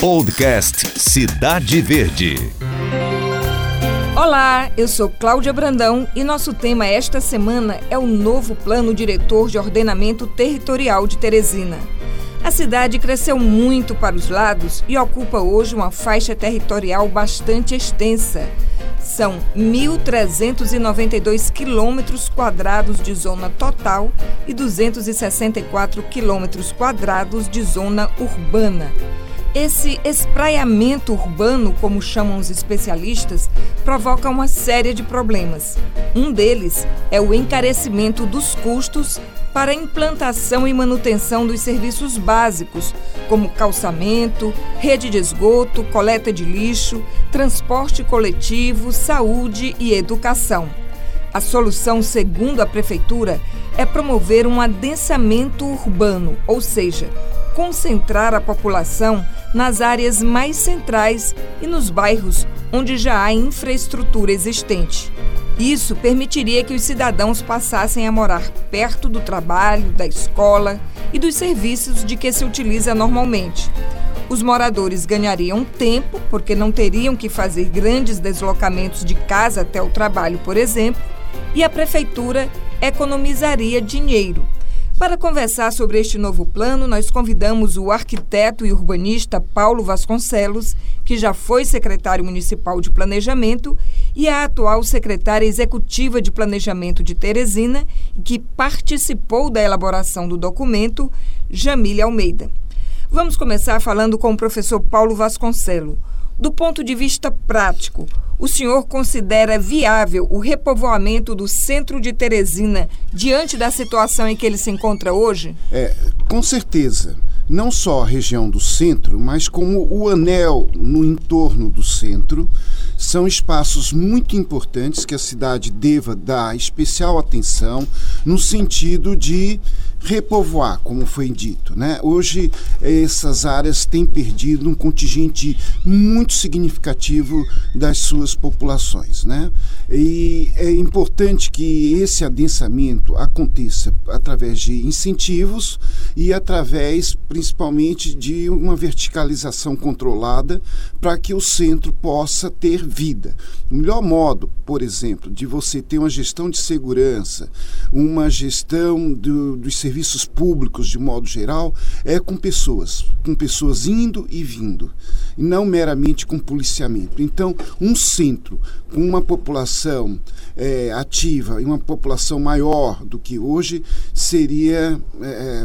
Podcast Cidade Verde. Olá, eu sou Cláudia Brandão e nosso tema esta semana é o novo Plano Diretor de Ordenamento Territorial de Teresina. A cidade cresceu muito para os lados e ocupa hoje uma faixa territorial bastante extensa. São 1.392 quilômetros quadrados de zona total e 264 quilômetros quadrados de zona urbana. Esse espraiamento urbano, como chamam os especialistas, provoca uma série de problemas. Um deles é o encarecimento dos custos para a implantação e manutenção dos serviços básicos, como calçamento, rede de esgoto, coleta de lixo, transporte coletivo, saúde e educação. A solução, segundo a Prefeitura, é promover um adensamento urbano, ou seja, concentrar a população nas áreas mais centrais e nos bairros onde já há infraestrutura existente. Isso permitiria que os cidadãos passassem a morar perto do trabalho, da escola e dos serviços de que se utiliza normalmente. Os moradores ganhariam tempo, porque não teriam que fazer grandes deslocamentos de casa até o trabalho, por exemplo, e a prefeitura economizaria dinheiro, para conversar sobre este novo plano, nós convidamos o arquiteto e urbanista Paulo Vasconcelos, que já foi secretário municipal de Planejamento, e a atual secretária executiva de Planejamento de Teresina, que participou da elaboração do documento, Jamília Almeida. Vamos começar falando com o professor Paulo Vasconcelos. Do ponto de vista prático, o senhor considera viável o repovoamento do centro de Teresina diante da situação em que ele se encontra hoje? É, com certeza. Não só a região do centro, mas como o anel no entorno do centro, são espaços muito importantes que a cidade deva dar especial atenção no sentido de repovoar, como foi dito. Né? Hoje, essas áreas têm perdido um contingente muito significativo das suas populações. Né? E é importante que esse adensamento aconteça através de incentivos e através, principalmente, de uma verticalização controlada para que o centro possa ter vida. O melhor modo, por exemplo, de você ter uma gestão de segurança, uma gestão do, serviços públicos de modo geral é com pessoas, com pessoas indo e vindo, e não meramente com policiamento. Então, um centro com uma população é, ativa e uma população maior do que hoje seria é, é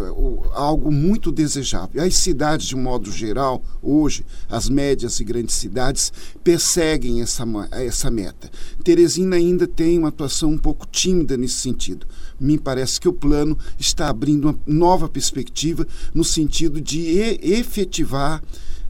algo muito desejável. As cidades, de modo geral, hoje, as médias e grandes cidades, perseguem essa, essa meta. Teresina ainda tem uma atuação um pouco tímida nesse sentido. Me parece que o plano está abrindo uma nova perspectiva no sentido de efetivar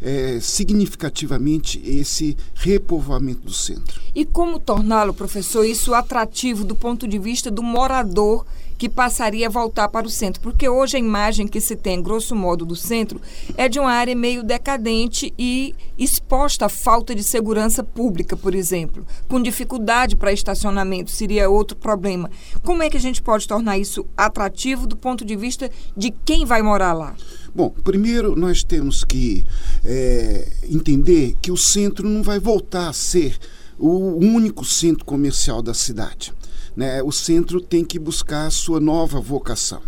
é, significativamente esse repovoamento do centro. E como torná-lo, professor, isso atrativo do ponto de vista do morador que passaria a voltar para o centro? Porque hoje a imagem que se tem, grosso modo, do centro é de uma área meio decadente e exposta à falta de segurança pública, por exemplo, com dificuldade para estacionamento, seria outro problema. Como é que a gente pode tornar isso atrativo do ponto de vista de quem vai morar lá? Bom, primeiro nós temos que é, entender que o centro não vai voltar a ser o único centro comercial da cidade. Né? O centro tem que buscar a sua nova vocação.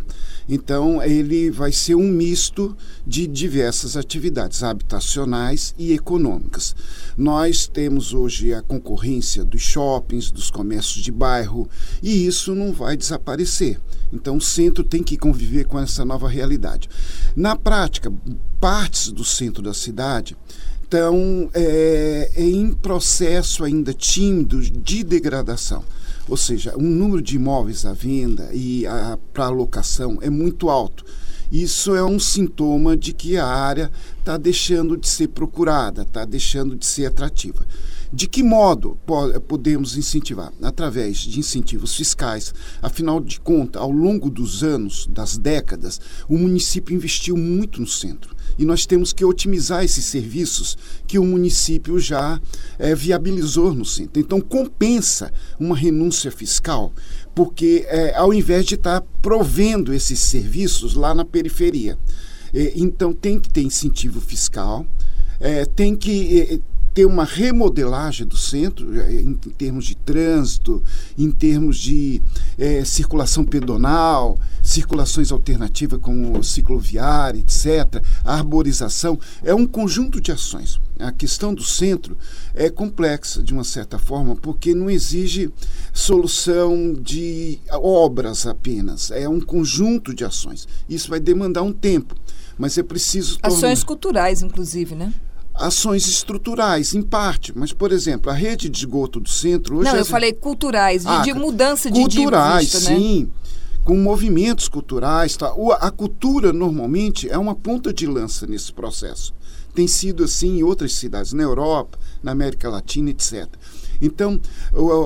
Então, ele vai ser um misto de diversas atividades habitacionais e econômicas. Nós temos hoje a concorrência dos shoppings, dos comércios de bairro, e isso não vai desaparecer. Então, o centro tem que conviver com essa nova realidade. Na prática, partes do centro da cidade estão é, em processo ainda tímido de degradação. Ou seja, o número de imóveis à venda e para alocação é muito alto. Isso é um sintoma de que a área está deixando de ser procurada, está deixando de ser atrativa. De que modo podemos incentivar? Através de incentivos fiscais. Afinal de contas, ao longo dos anos, das décadas, o município investiu muito no centro. E nós temos que otimizar esses serviços que o município já é, viabilizou no centro. Então, compensa uma renúncia fiscal, porque é, ao invés de estar provendo esses serviços lá na periferia. É, então, tem que ter incentivo fiscal é, tem que ter uma remodelagem do centro, é, em, termos de trânsito, em termos de é, circulação pedonal, circulações alternativas como cicloviária, etc., arborização. É um conjunto de ações. A questão do centro é complexa, de uma certa forma, porque não exige solução de obras apenas, é um conjunto de ações. Isso vai demandar um tempo, mas é preciso. Ações tornar... culturais, inclusive, né? Ações estruturais, em parte. Mas, por exemplo, a rede de esgoto do centro hoje. Não, é... eu falei culturais, de, ah, de mudança de Culturais, de vista, né? sim. Né? Com movimentos culturais. Tá? A cultura, normalmente, é uma ponta de lança nesse processo. Tem sido assim em outras cidades, na Europa, na América Latina, etc. Então,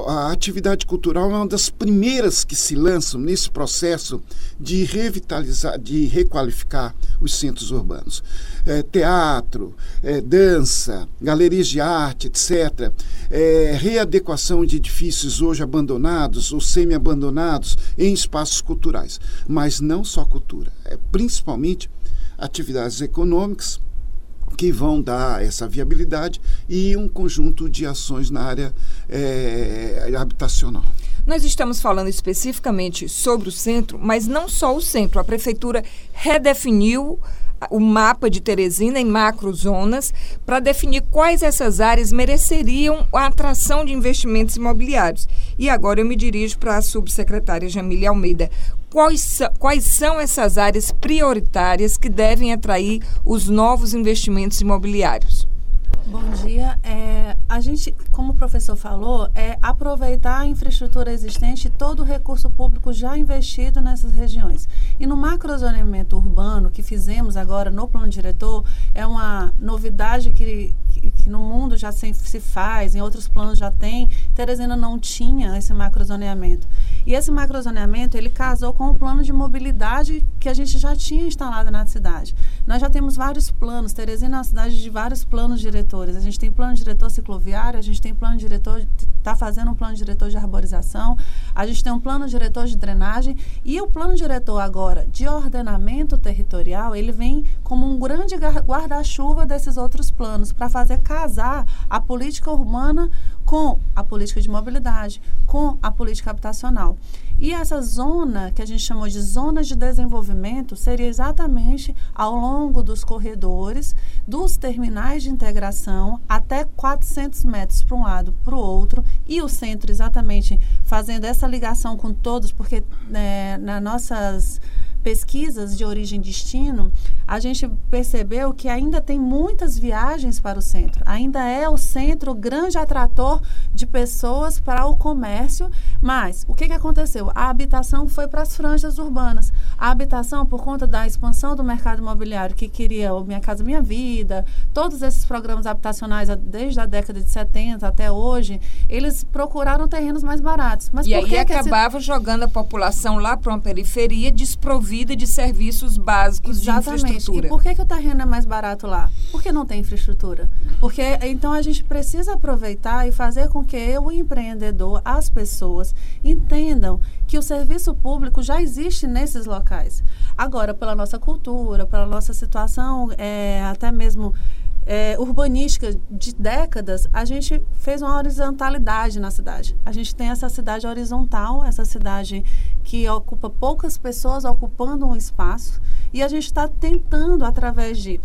a atividade cultural é uma das primeiras que se lançam nesse processo de revitalizar, de requalificar os centros urbanos. É, teatro, é, dança, galerias de arte, etc. É, readequação de edifícios hoje abandonados ou semi-abandonados em espaços culturais. Mas não só cultura, é principalmente atividades econômicas que vão dar essa viabilidade e um conjunto de ações na área é, habitacional. Nós estamos falando especificamente sobre o centro, mas não só o centro. A prefeitura redefiniu o mapa de Teresina em macrozonas para definir quais essas áreas mereceriam a atração de investimentos imobiliários. E agora eu me dirijo para a subsecretária Jamília Almeida. Quais, quais são essas áreas prioritárias que devem atrair os novos investimentos imobiliários? Bom dia. É, a gente, como o professor falou, é aproveitar a infraestrutura existente e todo o recurso público já investido nessas regiões. E no macrozoneamento urbano que fizemos agora no plano diretor, é uma novidade que, que, no mundo já se, se, faz, em outros planos já tem. Teresina não tinha esse macrozoneamento. E esse macrozoneamento, ele casou com o plano de mobilidade que a gente já tinha instalado na cidade. Nós já temos vários planos. Teresina é uma cidade de vários planos diretores. A gente tem plano diretor cicloviário, a gente tem plano diretor, está fazendo um plano diretor de arborização, a gente tem um plano diretor de drenagem e o plano diretor agora de ordenamento territorial, ele vem como um grande guarda-chuva desses outros planos para fazer casar a política urbana com a política de mobilidade, com a política habitacional. E essa zona, que a gente chamou de zonas de desenvolvimento, seria exatamente ao longo dos corredores, dos terminais de integração, até 400 metros para um lado, para o outro, e o centro exatamente fazendo essa ligação com todos, porque né, nas nossas pesquisas de origem e destino, a gente percebeu que ainda tem muitas viagens para o centro. Ainda é o centro o grande atrator de pessoas para o comércio, mas o que, que aconteceu? A habitação foi para as franjas urbanas. A habitação, por conta da expansão do mercado imobiliário, que queria o Minha Casa Minha Vida, todos esses programas habitacionais desde a década de 70 até hoje, eles procuraram terrenos mais baratos. Mas e aí que acabava esse... jogando a população lá para uma periferia desprovida provida de serviços básicos Exatamente. de infraestrutura. E por que, que o terreno é mais barato lá? Porque não tem infraestrutura. Porque então a gente precisa aproveitar e fazer com que o empreendedor, as pessoas, entendam que o serviço público já existe nesses locais. Agora, pela nossa cultura, pela nossa situação, é, até mesmo é, urbanística de décadas, a gente fez uma horizontalidade na cidade. A gente tem essa cidade horizontal, essa cidade que ocupa poucas pessoas ocupando um espaço, e a gente está tentando, através de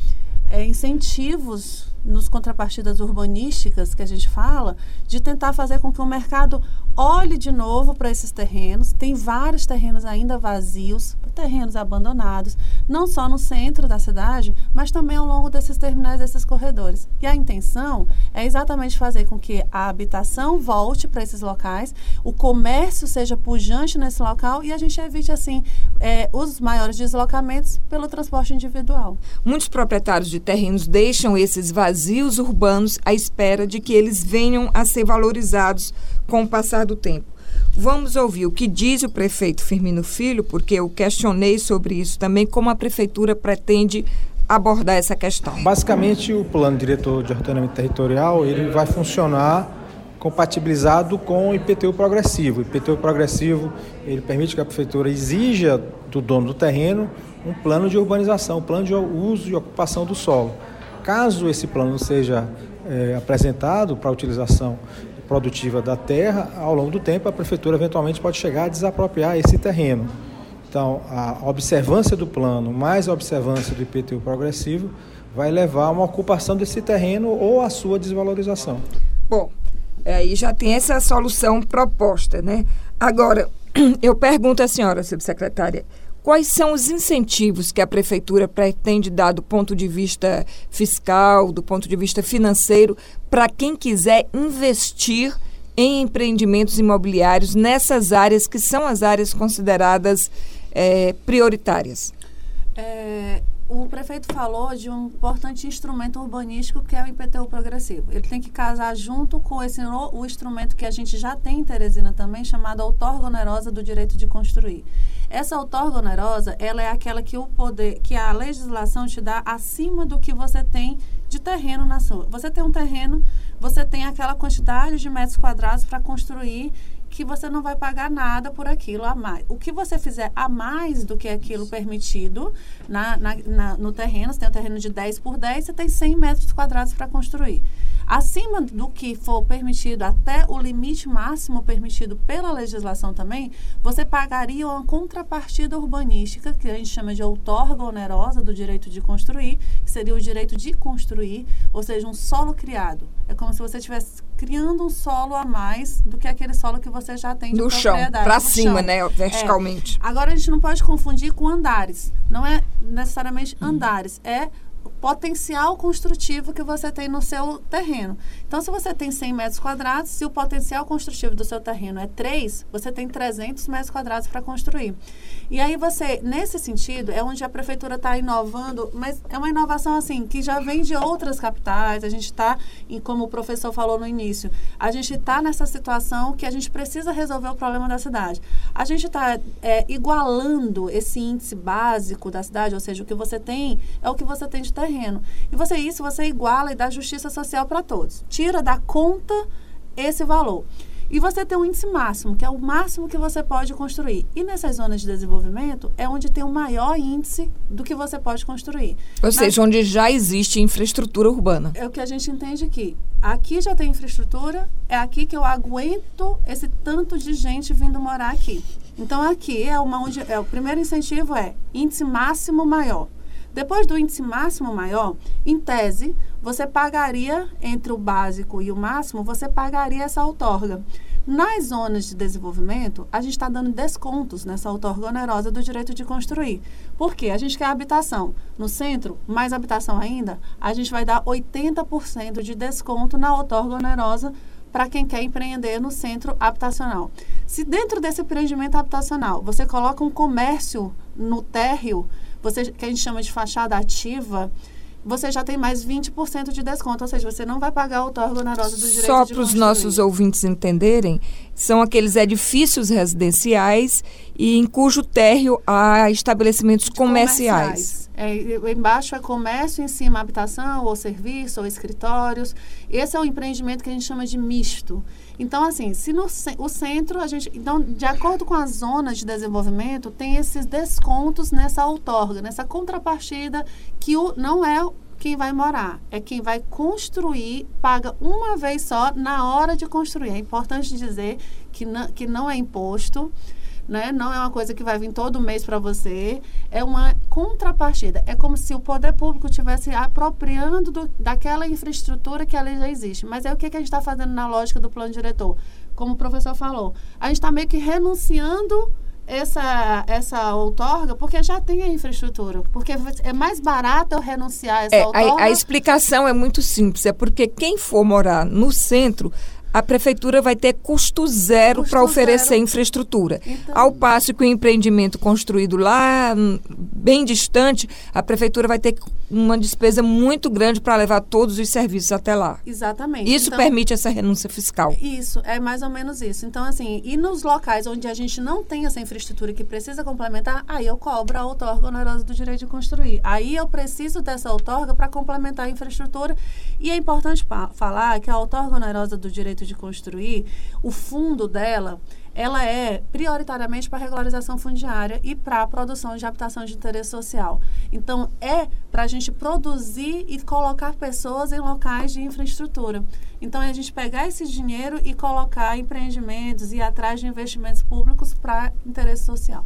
é, incentivos nos contrapartidas urbanísticas que a gente fala, de tentar fazer com que o mercado olhe de novo para esses terrenos. Tem vários terrenos ainda vazios, terrenos abandonados, não só no centro da cidade, mas também ao longo desses terminais, desses corredores. E a intenção é exatamente fazer com que a habitação volte para esses locais, o comércio seja pujante nesse local e a gente evite, assim, é, os maiores deslocamentos pelo transporte individual. Muitos proprietários de terrenos deixam esses vazios urbanos à espera de que eles venham a ser valorizados com o passar do tempo. Vamos ouvir o que diz o prefeito Firmino Filho, porque eu questionei sobre isso também, como a prefeitura pretende abordar essa questão. Basicamente, o plano diretor de ordenamento territorial ele vai funcionar compatibilizado com o IPTU progressivo. O IPTU progressivo ele permite que a prefeitura exija do dono do terreno um plano de urbanização, um plano de uso e ocupação do solo. caso esse plano seja é, apresentado para utilização produtiva da terra, ao longo do tempo a prefeitura eventualmente pode chegar a desapropriar esse terreno. Então, a observância do plano mais a observância do IPTU progressivo vai levar a uma ocupação desse terreno ou a sua desvalorização. Bom, aí já tem essa solução proposta, né? Agora, eu pergunto à senhora, subsecretária, quais são os incentivos que a prefeitura pretende dar do ponto de vista fiscal, do ponto de vista financeiro, para quem quiser investir em empreendimentos imobiliários nessas áreas que são as áreas consideradas é, prioritárias? É, o prefeito falou de um importante instrumento urbanístico que é o IPTU progressivo. Ele tem que casar junto com esse o instrumento que a gente já tem em Teresina também, chamado outorga onerosa do direito de construir. Essa outorga onerosa, ela é aquela que o poder, que a legislação te dá acima do que você tem de terreno na sua. Você tem um terreno, você tem aquela quantidade de metros quadrados para construir que você não vai pagar nada por aquilo a mais. O que você fizer a mais do que aquilo permitido na, na, na no terreno, você tem um terreno de 10 por 10, você tem 100 metros quadrados para construir. Acima do que for permitido, até o limite máximo permitido pela legislação também, você pagaria uma contrapartida urbanística, que a gente chama de outorga onerosa do direito de construir, que seria o direito de construir, ou seja, um solo criado. É como se você estivesse criando um solo a mais do que aquele solo que você já tem de no. Chão, para cima, chão. né? Verticalmente. É. Agora a gente não pode confundir com andares. Não é necessariamente hum. andares, é potencial construtivo que você tem no seu terreno. Então, se você tem 100 metros quadrados, se o potencial construtivo do seu terreno é 3, você tem 300 metros quadrados para construir. E aí você, nesse sentido, é onde a prefeitura está inovando, mas é uma inovação assim, que já vem de outras capitais, a gente está, como o professor falou no início, a gente está nessa situação que a gente precisa resolver o problema da cidade. A gente está é, igualando esse índice básico da cidade, ou seja, o que você tem é o que você tem de terreno. E você isso você iguala e dá justiça social para todos. Tira da conta esse valor. E você tem um índice máximo, que é o máximo que você pode construir. E nessas zonas de desenvolvimento é onde tem o maior índice do que você pode construir. Ou Mas, seja, onde já existe infraestrutura urbana. É o que a gente entende aqui. Aqui já tem infraestrutura, é aqui que eu aguento esse tanto de gente vindo morar aqui. Então aqui é uma onde é o primeiro incentivo é índice máximo maior. Depois do índice máximo maior, em tese, você pagaria entre o básico e o máximo, você pagaria essa outorga. Nas zonas de desenvolvimento, a gente está dando descontos nessa outorga onerosa do direito de construir. Por quê? A gente quer habitação. No centro, mais habitação ainda, a gente vai dar 80% de desconto na outorga onerosa para quem quer empreender no centro habitacional. Se dentro desse empreendimento habitacional você coloca um comércio no térreo, você, que a gente chama de fachada ativa, você já tem mais 20% de desconto, ou seja, você não vai pagar a outorga onerosa do direito Só para os nossos ouvintes entenderem, são aqueles edifícios residenciais e em cujo térreo há estabelecimentos comerciais. comerciais. É, embaixo é comércio, em cima habitação, ou serviço, ou escritórios. Esse é o empreendimento que a gente chama de misto. Então, assim, se no o centro, a gente. Então, de acordo com as zonas de desenvolvimento, tem esses descontos nessa outorga, nessa contrapartida que o, não é quem vai morar, é quem vai construir, paga uma vez só na hora de construir. É importante dizer que não, que não é imposto né? Não é uma coisa que vai vir todo mês para você, é uma contrapartida. É como se o poder público estivesse apropriando do, daquela infraestrutura que ali já existe. Mas é o que, que a gente está fazendo na lógica do plano diretor? Como o professor falou, a gente está meio que renunciando essa, essa outorga porque já tem a infraestrutura. Porque é mais barato eu renunciar a essa é, outorga. A, a explicação é muito simples. É porque quem for morar no centro a prefeitura vai ter custo zero para oferecer zero. infraestrutura. Então, Ao passo que o empreendimento construído lá, hum, bem distante, a prefeitura vai ter uma despesa muito grande para levar todos os serviços até lá. Exatamente. Isso então, permite essa renúncia fiscal. Isso, é mais ou menos isso. Então, assim, e nos locais onde a gente não tem essa infraestrutura que precisa complementar, aí eu cobro a outorga onerosa do direito de construir. Aí eu preciso dessa outorga para complementar a infraestrutura. E é importante falar que a outorga onerosa do direito de construir, o fundo dela ela é prioritariamente para regularização fundiária e para a produção de habitação de interesse social. Então, é para a gente produzir e colocar pessoas em locais de infraestrutura. Então, é a gente pegar esse dinheiro e colocar empreendimentos e atrás de investimentos públicos para interesse social.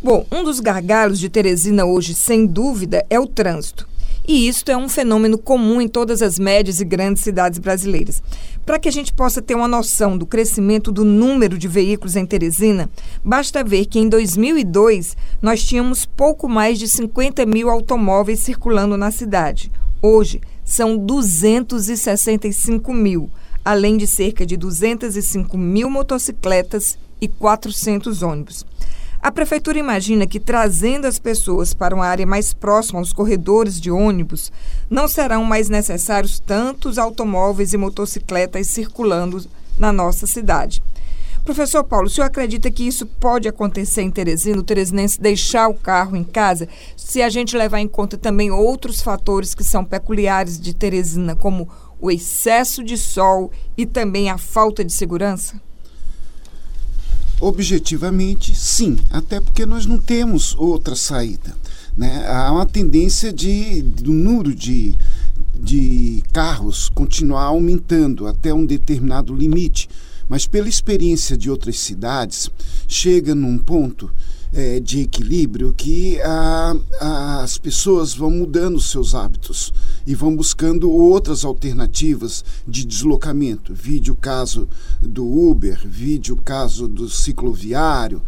Bom, um dos gargalos de Teresina hoje, sem dúvida, é o trânsito. E isto é um fenômeno comum em todas as médias e grandes cidades brasileiras. Para que a gente possa ter uma noção do crescimento do número de veículos em Teresina, basta ver que em 2002 nós tínhamos pouco mais de 50 mil automóveis circulando na cidade. Hoje são 265 mil, além de cerca de 205 mil motocicletas e 400 ônibus. A prefeitura imagina que trazendo as pessoas para uma área mais próxima aos corredores de ônibus, não serão mais necessários tantos automóveis e motocicletas circulando na nossa cidade. Professor Paulo, o senhor acredita que isso pode acontecer em Teresina, o teresinense deixar o carro em casa, se a gente levar em conta também outros fatores que são peculiares de Teresina, como o excesso de sol e também a falta de segurança? Objetivamente, sim, até porque nós não temos outra saída. Né? Há uma tendência de, do número de, de carros continuar aumentando até um determinado limite, mas pela experiência de outras cidades, chega num ponto é, de equilíbrio que a, a, as pessoas vão mudando seus hábitos e vão buscando outras alternativas de deslocamento. Vide o caso do Uber, vide o caso do cicloviário.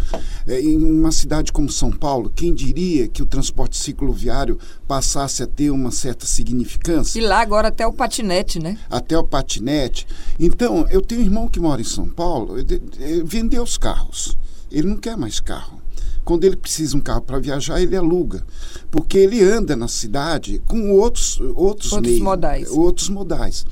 É, em uma cidade como São Paulo, quem diria que o transporte cicloviário passasse a ter uma certa significância? E lá agora até o patinete, né? Até o patinete. Então, eu tenho um irmão que mora em São Paulo, ele vendeu os carros. Ele não quer mais carro. Quando ele precisa um carro para viajar, ele aluga, porque ele anda na cidade com outros outros, outros meios, modais. Outros modais.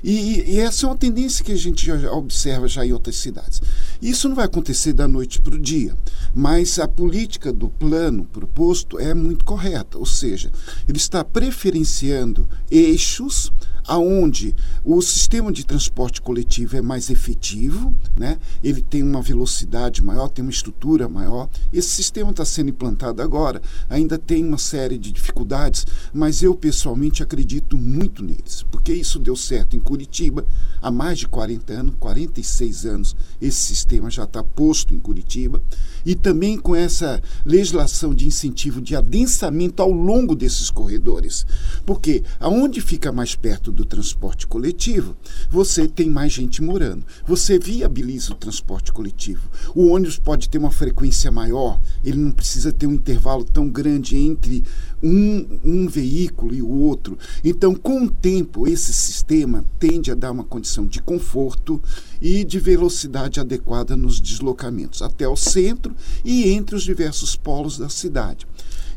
E, e, essa é uma tendência que a gente já observa já em outras cidades. Isso não vai acontecer da noite para o dia, mas a política do plano proposto é muito correta, ou seja, ele está preferenciando eixos aonde o sistema de transporte coletivo é mais efetivo, né? ele tem uma velocidade maior, tem uma estrutura maior. Esse sistema está sendo implantado agora, ainda tem uma série de dificuldades, mas eu pessoalmente acredito muito neles, porque isso deu certo em Curitiba há mais de 40 anos, 46 anos, esse sistema já está posto em Curitiba, e também com essa legislação de incentivo de adensamento ao longo desses corredores. Porque aonde fica mais perto do transporte coletivo, você tem mais gente morando. Você viabiliza o transporte coletivo. O ônibus pode ter uma frequência maior, ele não precisa ter um intervalo tão grande entre um, um veículo e o outro. Então, com o tempo, esse sistema tende a dar uma condição de conforto e de velocidade adequada nos deslocamentos até o centro e entre os diversos polos da cidade.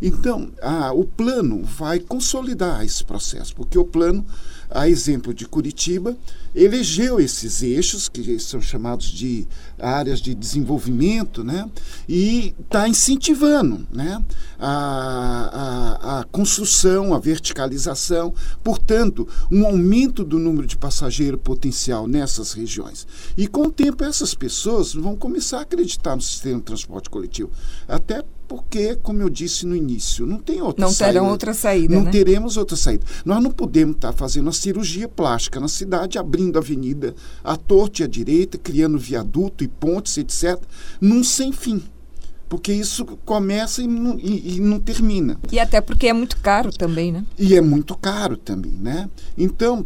Então, a, o plano vai consolidar esse processo, porque o plano a exemplo de Curitiba, elegeu esses eixos, que são chamados de áreas de desenvolvimento, né? e está incentivando né? a, a, a construção, a verticalização, portanto, um aumento do número de passageiro potencial nessas regiões. E com o tempo, essas pessoas vão começar a acreditar no sistema de transporte coletivo. Até porque, como eu disse no início, não tem outra não saída. Não terão outra saída. Não né? teremos outra saída. Nós não podemos estar fazendo uma cirurgia plástica na cidade, abrindo avenida à torta e à direita, criando viaduto e pontes, etc., num sem fim. Porque isso começa e não, e, e não termina. E até porque é muito caro também, né? E é muito caro também, né? Então,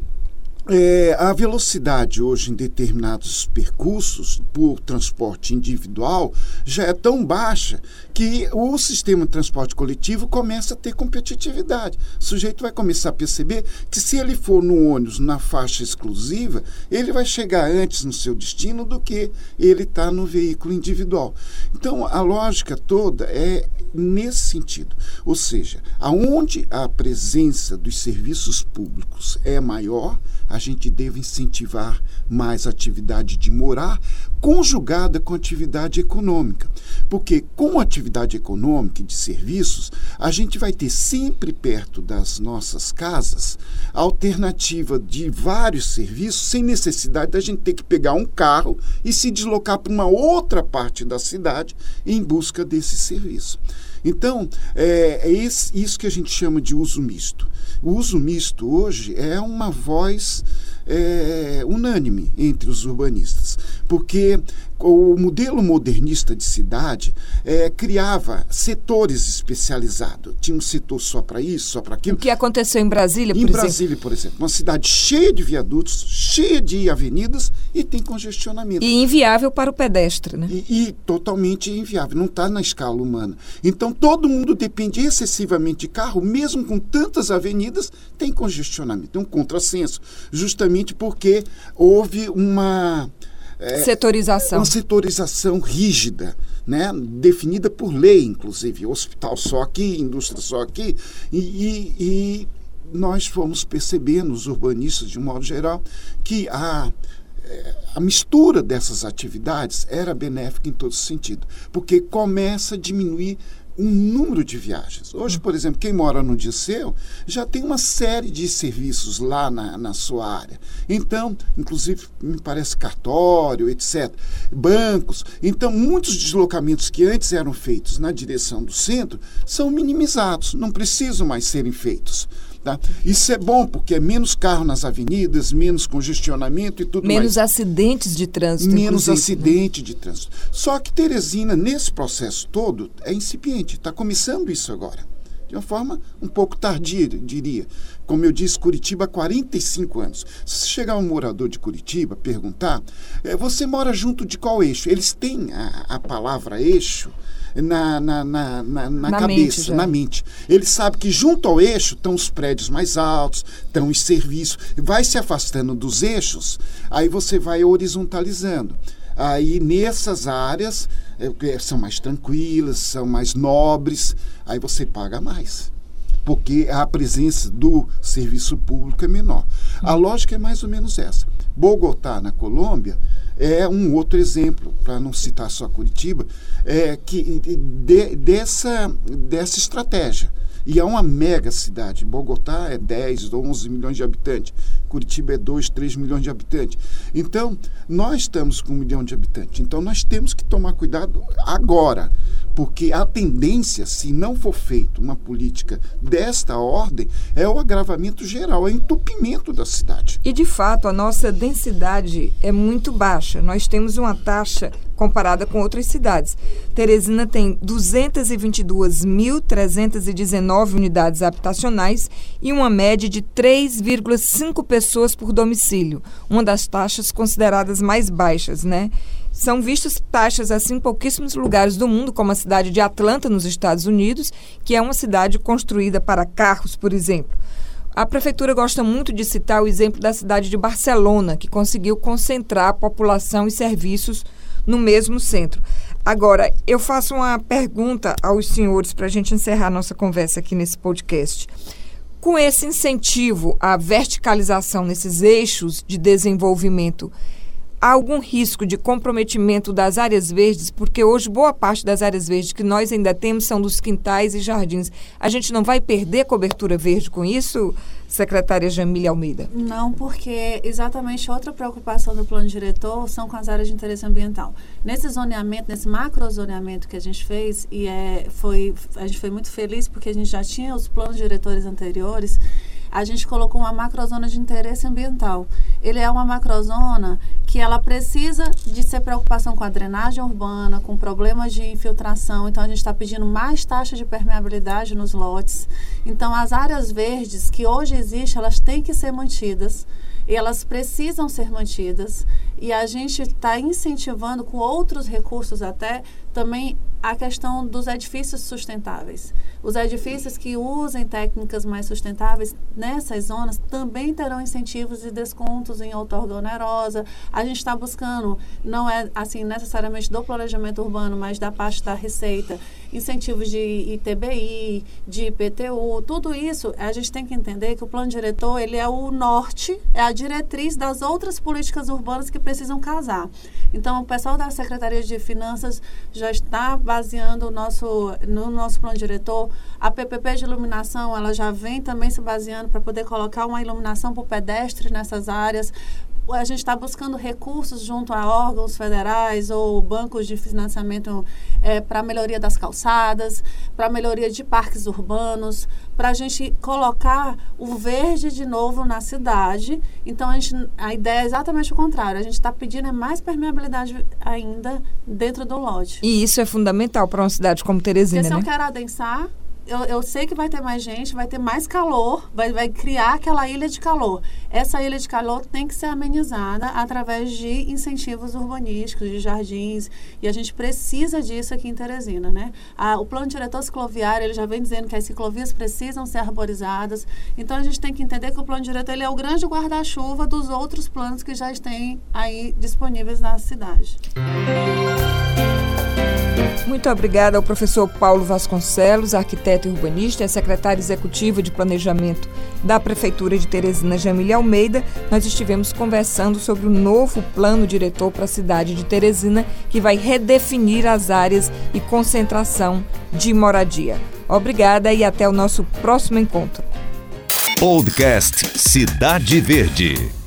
é, a velocidade hoje em determinados percursos por transporte individual já é tão baixa que o sistema de transporte coletivo começa a ter competitividade. O sujeito vai começar a perceber que se ele for no ônibus na faixa exclusiva, ele vai chegar antes no seu destino do que ele está no veículo individual. Então a lógica toda é nesse sentido. Ou seja, aonde a presença dos serviços públicos é maior, a gente deve incentivar mais a atividade de morar, conjugada com atividade econômica. Porque com atividade econômica e de serviços, a gente vai ter sempre perto das nossas casas a alternativa de vários serviços, sem necessidade da gente ter que pegar um carro e se deslocar para uma outra parte da cidade em busca desse serviço. Então, é, é isso que a gente chama de uso misto. O uso misto hoje é uma voz é, unânime entre os urbanistas, porque o modelo modernista de cidade é, criava setores especializados. Tinha um setor só para isso, só para aquilo. O que aconteceu em Brasília, por em exemplo? Em Brasília, por exemplo. Uma cidade cheia de viadutos, cheia de avenidas e tem congestionamento. E inviável para o pedestre, né? E, e totalmente inviável, não está na escala humana. Então, todo mundo depende excessivamente de carro, mesmo com tantas avenidas, tem congestionamento. Tem um contrassenso, justamente porque houve uma é, setorização. Uma setorização rígida, né? definida por lei, inclusive. Hospital só aqui, indústria só aqui. E, e, e nós fomos percebendo, os urbanistas de um modo geral, que a, é, a mistura dessas atividades era benéfica em todo sentido, porque começa a diminuir um número de viagens. Hoje, por exemplo, quem mora no Disseu já tem uma série de serviços lá na, na sua área. Então, inclusive, me parece cartório, etc., bancos. Então, muitos deslocamentos que antes eram feitos na direção do centro são minimizados, não precisam mais serem feitos. Tá? Isso é bom, porque é menos carro nas avenidas, menos congestionamento e tudo menos mais. Menos acidentes de trânsito. Menos né? acidente né? de trânsito. Só que Teresina, nesse processo todo, é incipiente. Está começando isso agora. De uma forma um pouco tardia, diria. Como eu disse, Curitiba há 45 anos. Se chegar um morador de Curitiba perguntar, é, você mora junto de qual eixo? Eles têm a, a palavra eixo na, na, na, na, cabeça, na mente. Ele sabe que junto ao eixo estão os prédios mais altos, estão os serviços. Vai se afastando dos eixos, aí você vai horizontalizando. Aí nessas áreas é, são mais tranquilas, são mais nobres, aí você paga mais porque a presença do serviço público é menor. A lógica é mais ou menos essa. Bogotá, na Colômbia, é um outro exemplo, para não citar só Curitiba, é, que, de, dessa, dessa estratégia. E é uma mega cidade. Bogotá é 10, 11 milhões de habitantes. Curitiba é 2, 3 milhões de habitantes. Então, nós estamos com um milhão de habitantes. Então, nós temos que tomar cuidado agora porque a tendência, se não for feita uma política desta ordem, é o agravamento geral, é o entupimento da cidade. E de fato, a nossa densidade é muito baixa. Nós temos uma taxa comparada com outras cidades. Teresina tem 222.319 unidades habitacionais e uma média de 3,5 pessoas por domicílio, uma das taxas consideradas mais baixas, né? São vistas taxas assim em pouquíssimos lugares do mundo, como a cidade de Atlanta, nos Estados Unidos, que é uma cidade construída para carros, por exemplo. A prefeitura gosta muito de citar o exemplo da cidade de Barcelona, que conseguiu concentrar a população e serviços no mesmo centro. Agora, eu faço uma pergunta aos senhores para a gente encerrar nossa conversa aqui nesse podcast. Com esse incentivo à verticalização nesses eixos de desenvolvimento, há algum risco de comprometimento das áreas verdes, porque hoje boa parte das áreas verdes que nós ainda temos são dos quintais e jardins. A gente não vai perder cobertura verde com isso, secretária Jamília Almeida? Não, porque exatamente outra preocupação do plano diretor são com as áreas de interesse ambiental. Nesse zoneamento, nesse macro zoneamento que a gente fez, e é, foi, a gente foi muito feliz porque a gente já tinha os planos diretores anteriores, a gente colocou uma macrozona de interesse ambiental. Ele é uma macrozona que ela precisa de ser preocupação com a drenagem urbana, com problemas de infiltração. Então a gente está pedindo mais taxa de permeabilidade nos lotes. Então as áreas verdes que hoje existem, elas têm que ser mantidas e elas precisam ser mantidas e a gente está incentivando com outros recursos até também a questão dos edifícios sustentáveis. Os edifícios que usem técnicas mais sustentáveis nessas zonas também terão incentivos e descontos em outorga onerosa. A gente está buscando, não é assim necessariamente do planejamento urbano, mas da parte da receita, incentivos de ITBI, de IPTU, tudo isso a gente tem que entender que o plano diretor ele é o norte, é a diretriz das outras políticas urbanas que precisam casar. Então, o pessoal da Secretaria de Finanças já está baseando o nosso, no nosso plano diretor. A PPP de iluminação, ela já vem também se baseando para poder colocar uma iluminação para o pedestre nessas áreas, a gente está buscando recursos junto a órgãos federais ou bancos de financiamento é, para a melhoria das calçadas, para a melhoria de parques urbanos, para a gente colocar o verde de novo na cidade. Então, a, gente, a ideia é exatamente o contrário. A gente está pedindo é mais permeabilidade ainda dentro do lote. E isso é fundamental para uma cidade como Teresina, Porque se né? eu quero adensar, eu, eu, sei que vai ter mais gente, vai ter mais calor, vai, vai criar aquela ilha de calor. Essa ilha de calor tem que ser amenizada através de incentivos urbanísticos, de jardins, e a gente precisa disso aqui em Teresina, né? A, o plano diretor cicloviário, ele já vem dizendo que as ciclovias precisam ser arborizadas, então a gente tem que entender que o plano diretor ele é o grande guarda-chuva dos outros planos que já estão aí disponíveis na cidade. Muito obrigada ao professor Paulo Vasconcelos, arquiteto e urbanista, e secretário executivo de planejamento da Prefeitura de Teresina, Jamília Almeida. Nós estivemos conversando sobre o novo plano diretor para a cidade de Teresina, que vai redefinir as áreas e concentração de moradia. Obrigada e até o nosso próximo encontro. Podcast Cidade Verde.